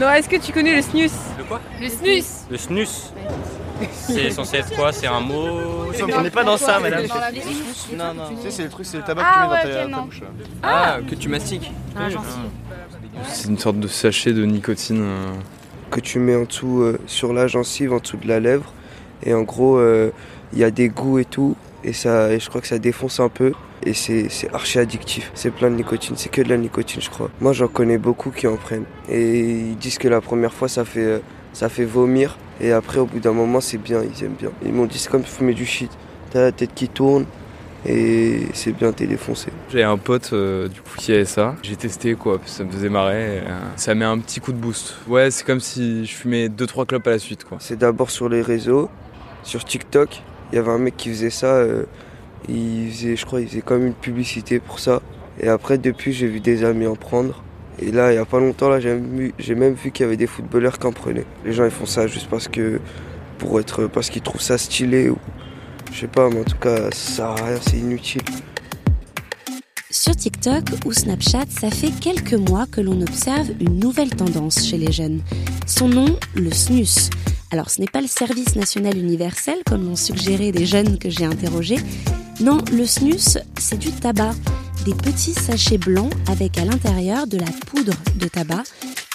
Non, est-ce que tu connais le snus Le quoi Le snus Le snus C'est censé être quoi C'est un mot On n'est pas dans ça, madame. Non, non. Tu sais, c'est le truc, c'est le tabac Ah, que tu mets ouais, dans ok, ta, ta non. bouche. Ah, que tu mastiques Ah, gentil. C'est une sorte de sachet de nicotine. euh, que tu mets en dessous euh, sur la gencive, en dessous de la lèvre. Et en gros, euh, il y a des goûts et tout. Et, ça, et je crois que ça défonce un peu. Et c'est archi addictif. C'est plein de nicotine. C'est que de la nicotine, je crois. Moi, j'en connais beaucoup qui en prennent. Et ils disent que la première fois, ça fait, euh, ça fait vomir. Et après, au bout d'un moment, c'est bien. Ils aiment bien. Ils m'ont dit, c'est comme fumer du shit. T'as la tête qui tourne. Et c'est bien, t'es défoncé. J'avais un pote euh, du coup qui avait ça. J'ai testé quoi, ça me faisait marrer. et, euh, ça met un petit coup de boost. Ouais, c'est comme si je fumais 2-3 clopes à la suite quoi. C'est d'abord sur les réseaux, sur TikTok. Il y avait un mec qui faisait ça. euh, il faisait, je crois, il faisait comme une publicité pour ça. Et après, depuis, j'ai vu des amis en prendre. Et là, il y a pas longtemps, là, j'ai même vu, j'ai même vu qu'il y avait des footballeurs qui en prenaient. Les gens, ils font ça juste parce que, pour être, parce qu'ils trouvent ça stylé ou, je sais pas, mais en tout cas, ça sert à rien, c'est inutile. Sur TikTok ou Snapchat, ça fait quelques mois que l'on observe une nouvelle tendance chez les jeunes. Son nom, le snus. Alors ce n'est pas le service national universel comme l'ont suggéré des jeunes que j'ai interrogés. Non, le snus, c'est du tabac. Des petits sachets blancs avec à l'intérieur de la poudre de tabac.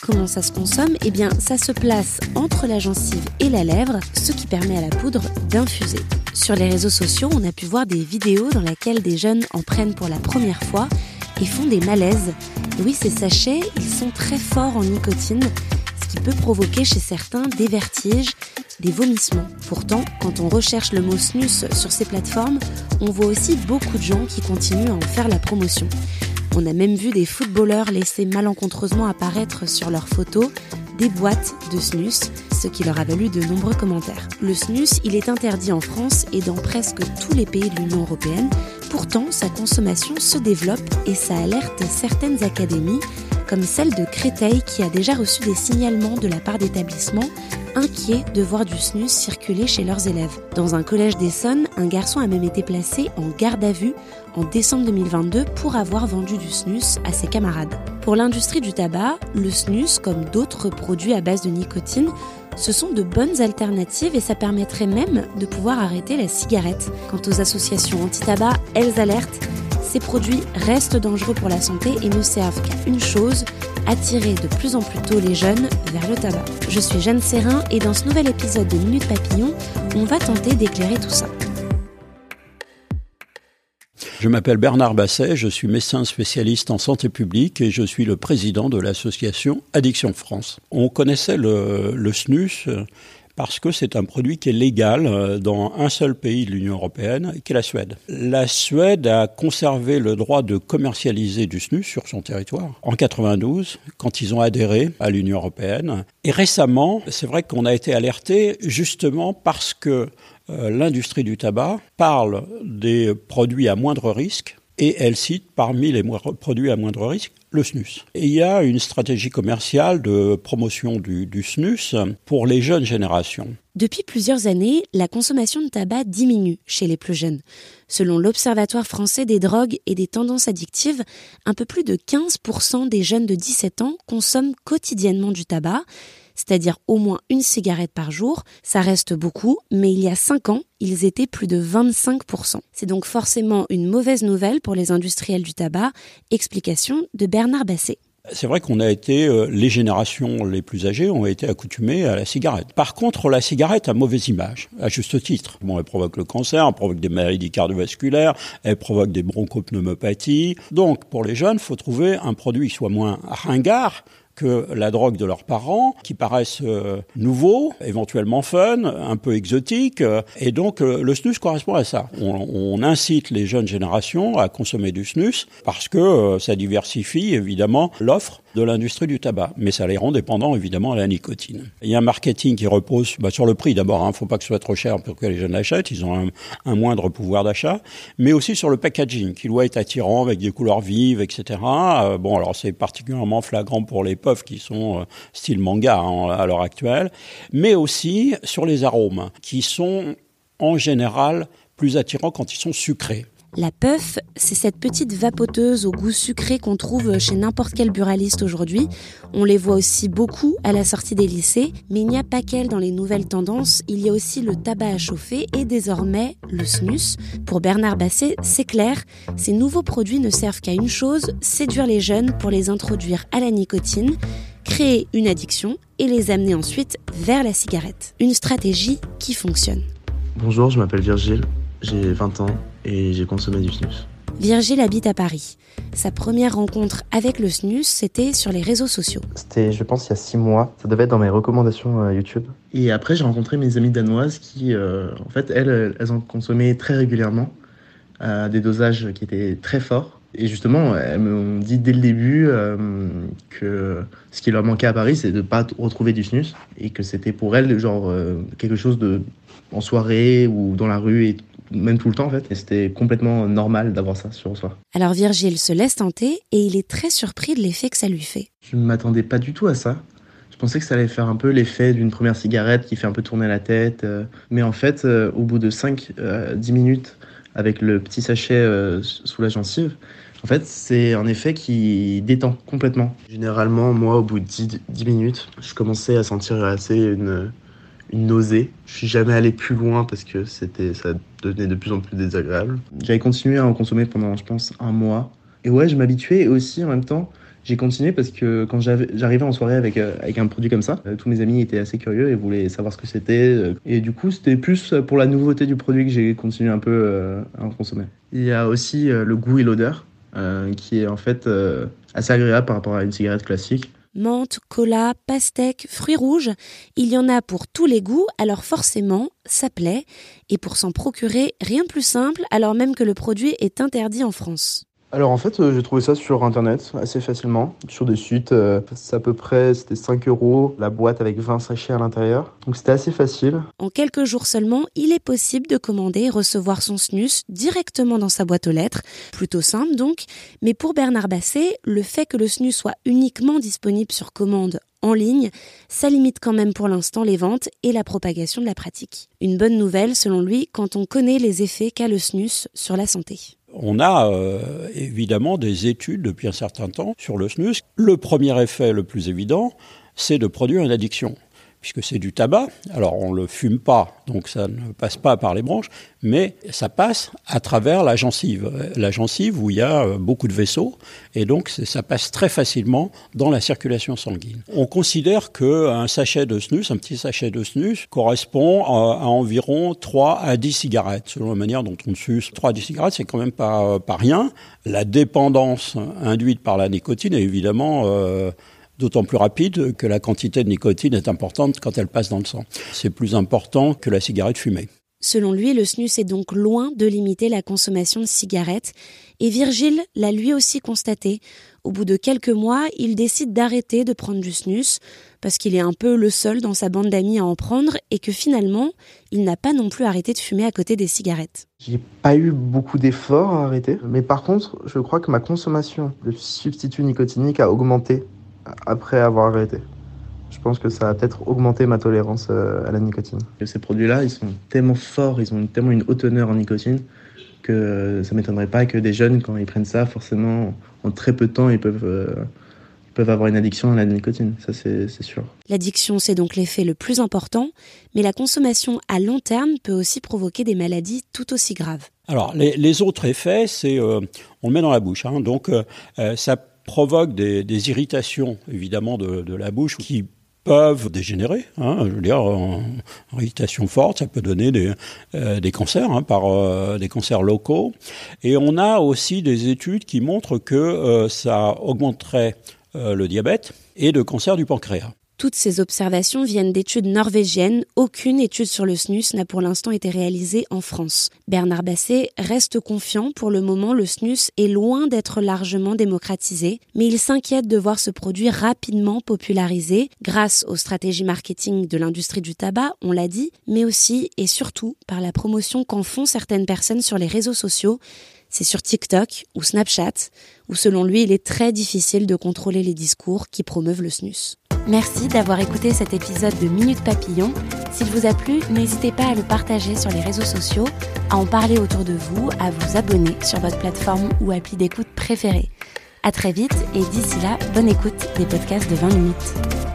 Comment ça se consomme? Eh bien, ça se place entre la gencive et la lèvre, ce qui permet à la poudre d'infuser. Sur les réseaux sociaux, on a pu voir des vidéos dans lesquelles des jeunes en prennent pour la première fois et font des malaises. Oui, ces sachets, ils sont très forts en nicotine, qui peut provoquer chez certains des vertiges, des vomissements. Pourtant, quand on recherche le mot snus sur ces plateformes, on voit aussi beaucoup de gens qui continuent à en faire la promotion. On a même vu des footballeurs laisser malencontreusement apparaître sur leurs photos des boîtes de snus, ce qui leur a valu de nombreux commentaires. Le snus, il est interdit en France et dans presque tous les pays de l'Union européenne. Pourtant, sa consommation se développe et ça alerte certaines académies, comme celle de Créteil qui a déjà reçu des signalements de la part d'établissements inquiets de voir du snus circuler chez leurs élèves. Dans un collège d'Essonne, un garçon a même été placé en garde à vue en décembre 2022 pour avoir vendu du snus à ses camarades. Pour l'industrie du tabac, le snus, comme d'autres produits à base de nicotine, ce sont de bonnes alternatives et ça permettrait même de pouvoir arrêter la cigarette. Quant aux associations anti-tabac, elles alertent ces produits restent dangereux pour la santé et ne servent qu'à une chose, attirer de plus en plus tôt les jeunes vers le tabac. Je suis Jeanne Serrin et dans ce nouvel épisode de Minute Papillon, on va tenter d'éclairer tout ça. Je m'appelle Bernard Basset, je suis médecin spécialiste en santé publique et je suis le président de l'association Addiction France. On connaissait le, le snus parce que c'est un produit qui est légal dans un seul pays de l'Union européenne, qui est la Suède. La Suède a conservé le droit de commercialiser du snus sur son territoire en 92, quand ils ont adhéré à l'Union européenne. Et récemment, c'est vrai qu'on a été alerté justement parce que euh, l'industrie du tabac parle des produits à moindre risque et elle cite parmi les produits à moindre risque il y a une stratégie commerciale de promotion du, du snus pour les jeunes générations. Depuis plusieurs années, la consommation de tabac diminue chez les plus jeunes. Selon l'Observatoire français des drogues et des tendances addictives, un peu plus de 15% des jeunes de 17 ans consomment quotidiennement du tabac, c'est-à-dire au moins une cigarette par jour. Ça reste beaucoup, mais il y a 5 ans, ils étaient plus de 25%. C'est donc forcément une mauvaise nouvelle pour les industriels du tabac. Explication de Bernard Basset. C'est vrai qu'on a été, euh, les générations les plus âgées ont été accoutumées à la cigarette. Par contre, la cigarette a mauvaise image, à juste titre. Bon, elle provoque le cancer, elle provoque des maladies cardiovasculaires, elle provoque des bronchopneumopathies. Donc, pour les jeunes, faut trouver un produit qui soit moins ringard, que la drogue de leurs parents, qui paraissent euh, nouveaux, éventuellement fun, un peu exotiques. Euh, et donc euh, le snus correspond à ça. On, on, incite les jeunes générations à consommer du snus parce que ça diversifie évidemment l'offre de l'industrie du tabac, mais ça les rend dépendants évidemment à la nicotine. Il y a un marketing qui repose bah, sur le prix d'abord, il hein, ne faut pas que ce soit trop cher pour que les jeunes l'achètent, ils ont un, moindre pouvoir d'achat, mais aussi sur le packaging qui doit être attirant avec des couleurs vives, etc. bon, alors c'est particulièrement flagrant pour les puffs qui sont euh, style manga hein, à l'heure actuelle, mais aussi sur les arômes qui sont en général plus attirants quand ils sont sucrés. La puff, c'est cette petite vapoteuse au goût sucré qu'on trouve chez n'importe quel buraliste aujourd'hui. On les voit aussi beaucoup à la sortie des lycées, mais il n'y a pas qu'elle dans les nouvelles tendances, il y a aussi le tabac à chauffer et désormais le snus. Pour Bernard Basset, c'est clair, ces nouveaux produits ne servent qu'à une chose, séduire les jeunes pour les introduire à la nicotine créer une addiction et les amener ensuite vers la cigarette. Une stratégie qui fonctionne. Bonjour, je m'appelle Virgile, j'ai 20 ans et j'ai consommé du snus. Virgile habite à Paris. Sa première rencontre avec le snus, c'était sur les réseaux sociaux. C'était, je pense, il y a six mois. Ça devait être dans mes recommandations euh, YouTube. Et après, j'ai rencontré mes amies danoises qui, euh, en fait, elles, elles ont consommé très régulièrement à des dosages qui étaient très forts. Et justement, elles m'ont dit dès le début euh, que ce qui leur manquait à Paris, c'est de ne pas retrouver du snus. Et que c'était pour elles, genre, quelque chose de en soirée ou dans la rue et même tout le temps en fait. Et c'était complètement normal d'avoir ça sur soi. Alors Virgile se laisse tenter et il est très surpris de l'effet que ça lui fait. Je ne m'attendais pas du tout à ça. Je pensais que ça allait faire un peu l'effet d'une première cigarette qui fait un peu tourner la tête. Euh. Mais en fait, euh, au bout de 5-10 euh, minutes, avec le petit sachet sous la gencive, en fait, c'est un effet qui détend complètement. Généralement, moi, au bout de 10, 10 minutes, je commençais à sentir assez une, une nausée. Je suis jamais allé plus loin parce que c'était, ça devenait de plus en plus désagréable. J'avais continué à en consommer pendant, je pense, un mois. Et ouais, je m'habituais et aussi en même temps, j'ai continué parce que quand j'arrivais en soirée avec, euh, avec un produit comme ça, euh, tous mes amis étaient assez curieux et voulaient savoir ce que c'était. Euh, et du coup, c'était plus pour la nouveauté du produit que j'ai continué un peu à en consommer. Il y a aussi le goût et l'odeur qui est en fait assez agréable par rapport à une cigarette classique menthe, cola, pastèque, fruits rouges. Il y en a pour tous les goûts, alors forcément, ça plaît. Et pour s'en procurer, rien de plus simple, alors même que le produit est interdit en France. Alors en fait, euh, j'ai trouvé ça sur internet assez facilement, sur des sites. Euh, c'est à peu près, c'était 5 euros la boîte avec 20 sachets à l'intérieur. Donc c'était assez facile. En quelques jours seulement, il est possible de commander et recevoir son snus directement dans sa boîte aux lettres. Plutôt simple donc. Mais pour Bernard Basset, le fait que le snus soit uniquement disponible sur commande en ligne, ça limite quand même pour l'instant les ventes et la propagation de la pratique. Une bonne nouvelle selon lui quand on connaît les effets qu'a le snus sur la santé on a euh, évidemment des études depuis un certain temps sur le snus. Le premier effet le plus évident, c'est de produire une addiction puisque c'est du tabac. Alors on ne le fume pas, donc ça ne passe pas par les branches, mais ça passe à travers la gencive. La gencive où il y a euh, beaucoup de vaisseaux, et donc ça passe très facilement dans la circulation sanguine. On considère qu'un sachet de snus, un petit sachet de snus, correspond à, environ 3 à 10 cigarettes, selon la manière dont on suce. 3 à 10 cigarettes, c'est quand même pas, pas rien. La dépendance induite par la nicotine est évidemment... Euh, d'autant plus rapide que la quantité de nicotine est importante quand elle passe dans le sang. C'est plus important que la cigarette fumée. Selon lui, le snus est donc loin de limiter la consommation de cigarettes, et Virgile l'a lui aussi constaté. Au bout de quelques mois, il décide d'arrêter de prendre du snus, parce qu'il est un peu le seul dans sa bande d'amis à en prendre, et que finalement, il n'a pas non plus arrêté de fumer à côté des cigarettes. J'ai pas eu beaucoup d'efforts à arrêter, mais par contre, je crois que ma consommation de substituts nicotiniques a augmenté après avoir arrêté. Je pense que ça a peut-être augmenté ma tolérance euh, à la nicotine. Ces produits-là, ils sont tellement forts, ils ont tellement une haute teneur en nicotine que ça m'étonnerait pas que des jeunes, quand ils prennent ça, forcément, en très peu de temps, ils peuvent, euh, peuvent avoir une addiction à la nicotine. Ça, c'est sûr. L'addiction, c'est donc l'effet le plus important, mais la consommation à long terme peut aussi provoquer des maladies tout aussi graves. Alors, les, autres effets, c'est euh, on le met dans la bouche. Hein, donc, ça provoque des, irritations, évidemment, de, la bouche qui peuvent dégénérer. Hein, je veux dire, en, irritation forte, ça peut donner des, euh, cancers, hein, par euh, des cancers locaux. Et on a aussi des études qui montrent que euh, ça augmenterait le diabète et de cancer du pancréas. Toutes ces observations viennent d'études norvégiennes. Aucune étude sur le snus n'a pour l'instant été réalisée en France. Bernard Basset reste confiant. Pour le moment, le snus est loin d'être largement démocratisé, mais il s'inquiète de voir ce produit rapidement popularisé grâce aux stratégies marketing de l'industrie du tabac, on l'a dit, mais aussi et surtout par la promotion qu'en font certaines personnes sur les réseaux sociaux c'est sur TikTok ou Snapchat, où selon lui, il est très difficile de contrôler les discours qui promeuvent le snus. Merci d'avoir écouté cet épisode de Minute Papillon. S'il vous a plu, n'hésitez pas à le partager sur les réseaux sociaux, à en parler autour de vous, à vous abonner sur votre plateforme ou appli d'écoute préférée. À très vite et d'ici là, bonne écoute des podcasts de 20 minutes.